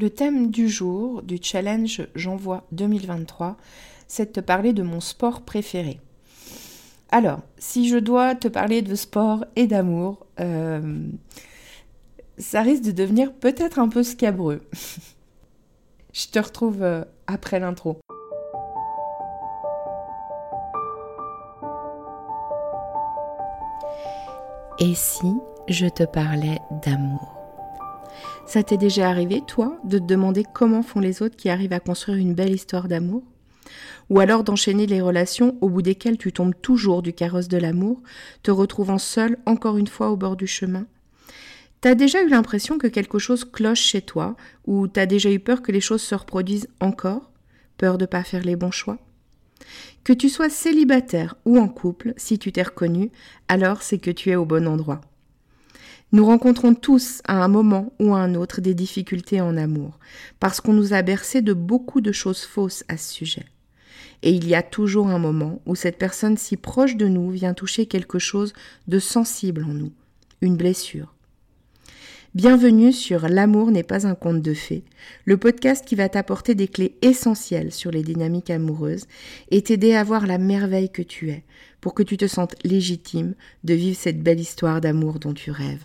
Le thème du jour du challenge J'envoie 2023, c'est de te parler de mon sport préféré. Alors, si je dois te parler de sport et d'amour, euh, ça risque de devenir peut-être un peu scabreux. je te retrouve euh, après l'intro. Et si je te parlais d'amour? Ça t'est déjà arrivé, toi, de te demander comment font les autres qui arrivent à construire une belle histoire d'amour? Ou alors d'enchaîner les relations au bout desquelles tu tombes toujours du carrosse de l'amour, te retrouvant seul encore une fois au bord du chemin? T'as déjà eu l'impression que quelque chose cloche chez toi, ou t'as déjà eu peur que les choses se reproduisent encore? Peur de pas faire les bons choix? Que tu sois célibataire ou en couple, si tu t'es reconnu, alors c'est que tu es au bon endroit. Nous rencontrons tous à un moment ou à un autre des difficultés en amour, parce qu'on nous a bercé de beaucoup de choses fausses à ce sujet. Et il y a toujours un moment où cette personne si proche de nous vient toucher quelque chose de sensible en nous, une blessure. Bienvenue sur L'amour n'est pas un conte de fées, le podcast qui va t'apporter des clés essentielles sur les dynamiques amoureuses et t'aider à voir la merveille que tu es, pour que tu te sentes légitime de vivre cette belle histoire d'amour dont tu rêves,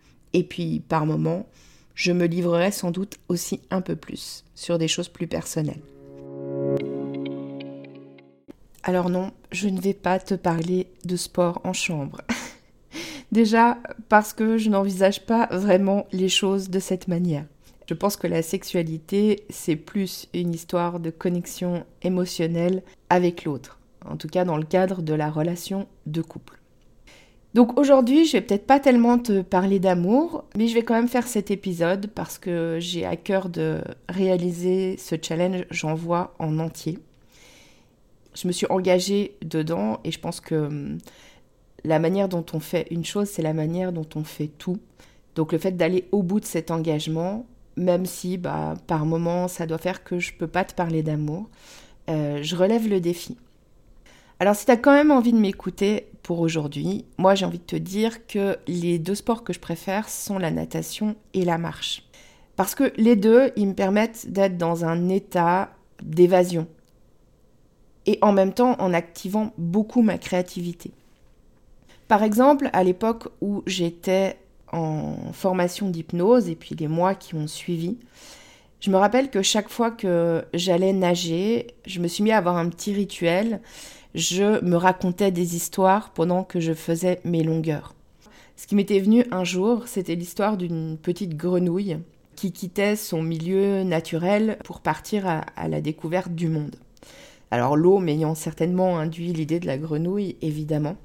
Et puis, par moments, je me livrerai sans doute aussi un peu plus sur des choses plus personnelles. Alors non, je ne vais pas te parler de sport en chambre. Déjà parce que je n'envisage pas vraiment les choses de cette manière. Je pense que la sexualité, c'est plus une histoire de connexion émotionnelle avec l'autre, en tout cas dans le cadre de la relation de couple. Donc aujourd'hui, je vais peut-être pas tellement te parler d'amour, mais je vais quand même faire cet épisode parce que j'ai à cœur de réaliser ce challenge, j'en vois en entier. Je me suis engagée dedans et je pense que hum, la manière dont on fait une chose, c'est la manière dont on fait tout. Donc le fait d'aller au bout de cet engagement, même si bah, par moment ça doit faire que je peux pas te parler d'amour, euh, je relève le défi. Alors si tu as quand même envie de m'écouter pour aujourd'hui, moi j'ai envie de te dire que les deux sports que je préfère sont la natation et la marche. Parce que les deux, ils me permettent d'être dans un état d'évasion. Et en même temps en activant beaucoup ma créativité. Par exemple, à l'époque où j'étais en formation d'hypnose et puis les mois qui ont suivi, je me rappelle que chaque fois que j'allais nager, je me suis mis à avoir un petit rituel je me racontais des histoires pendant que je faisais mes longueurs. Ce qui m'était venu un jour, c'était l'histoire d'une petite grenouille qui quittait son milieu naturel pour partir à, la découverte du monde. Alors l'eau m'ayant certainement induit l'idée de la grenouille, évidemment.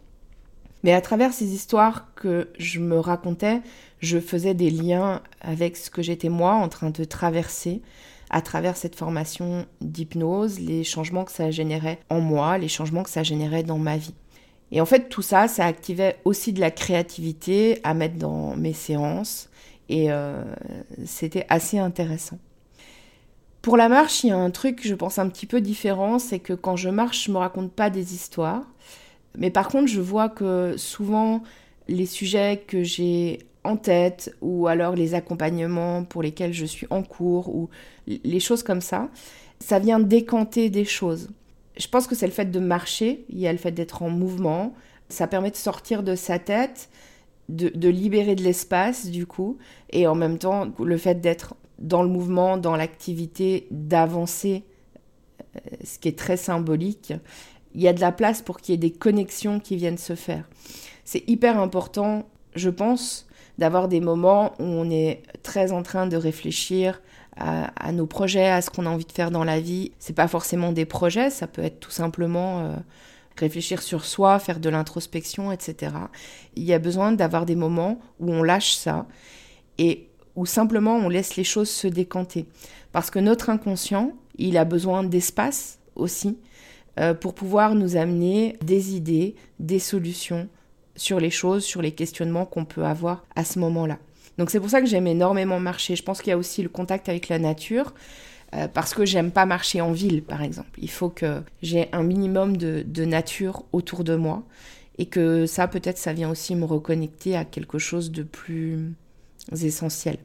Mais à travers ces histoires que je me racontais, je faisais des liens avec ce que j'étais moi en train de traverser, à travers cette formation d'hypnose, les changements que ça générait en moi, les changements que ça générait dans ma vie. Et en fait, tout ça, ça activait aussi de la créativité à mettre dans mes séances et euh, c'était assez intéressant. Pour la marche, il y a un truc, je pense, un petit peu différent, c'est que quand je marche, je me raconte pas des histoires. Mais par contre, je vois que souvent, les sujets que j'ai en tête ou alors les accompagnements pour lesquels je suis en cours ou les choses comme ça, ça vient décanter des choses. Je pense que c'est le fait de marcher, il y a le fait d'être en mouvement, ça permet de sortir de sa tête, de, libérer de l'espace du coup, et en même temps le fait d'être dans le mouvement, dans l'activité, d'avancer, euh, ce qui est très symbolique, il y a de la place pour qu'il y ait des connexions qui viennent se faire. C'est hyper important, je pense, d'avoir des moments où on est très en train de réfléchir à, nos projets, à ce qu'on a envie de faire dans la vie. C'est pas forcément des projets, ça peut être tout simplement euh, réfléchir sur soi, faire de l'introspection, etc. Il y a besoin d'avoir des moments où on lâche ça et où simplement on laisse les choses se décanter. Parce que notre inconscient, il a besoin d'espace aussi euh, pour pouvoir nous amener des idées, des solutions sur les choses, sur les questionnements qu'on peut avoir à ce moment-là. Donc c'est pour ça que j'aime énormément marcher. Je pense qu'il y a aussi le contact avec la nature. Euh, parce que j'aime pas marcher en ville, par exemple. Il faut que j'ai un minimum de, nature autour de moi et que ça, peut-être, ça vient aussi me reconnecter à quelque chose de plus essentiel.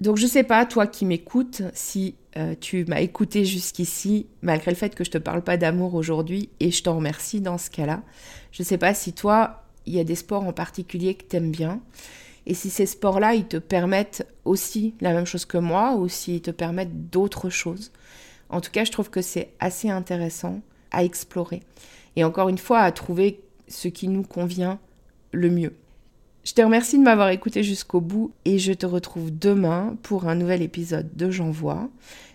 Donc je sais pas, toi qui m'écoutes, si euh, tu m'as écouté jusqu'ici, malgré le fait que je te parle pas d'amour aujourd'hui, et je t'en remercie dans ce cas-là. Je sais pas si toi, il y a des sports en particulier que tu aimes bien. Et si ces sports-là, ils te permettent aussi la même chose que moi, ou s'ils te permettent d'autres choses. En tout cas, je trouve que c'est assez intéressant à explorer. Et encore une fois, à trouver ce qui nous convient le mieux. Je te remercie de m'avoir écouté jusqu'au bout et je te retrouve demain pour un nouvel épisode de J'envoie,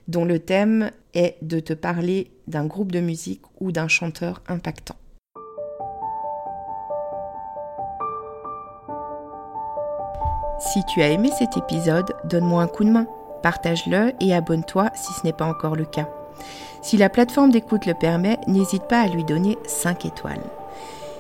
dont le thème est de te parler d'un groupe de musique ou d'un chanteur impactant. Si tu as aimé cet épisode, donne-moi un coup de main, partage-le et abonne-toi si ce n'est pas encore le cas. Si la plateforme d'écoute le permet, n'hésite pas à lui donner 5 étoiles.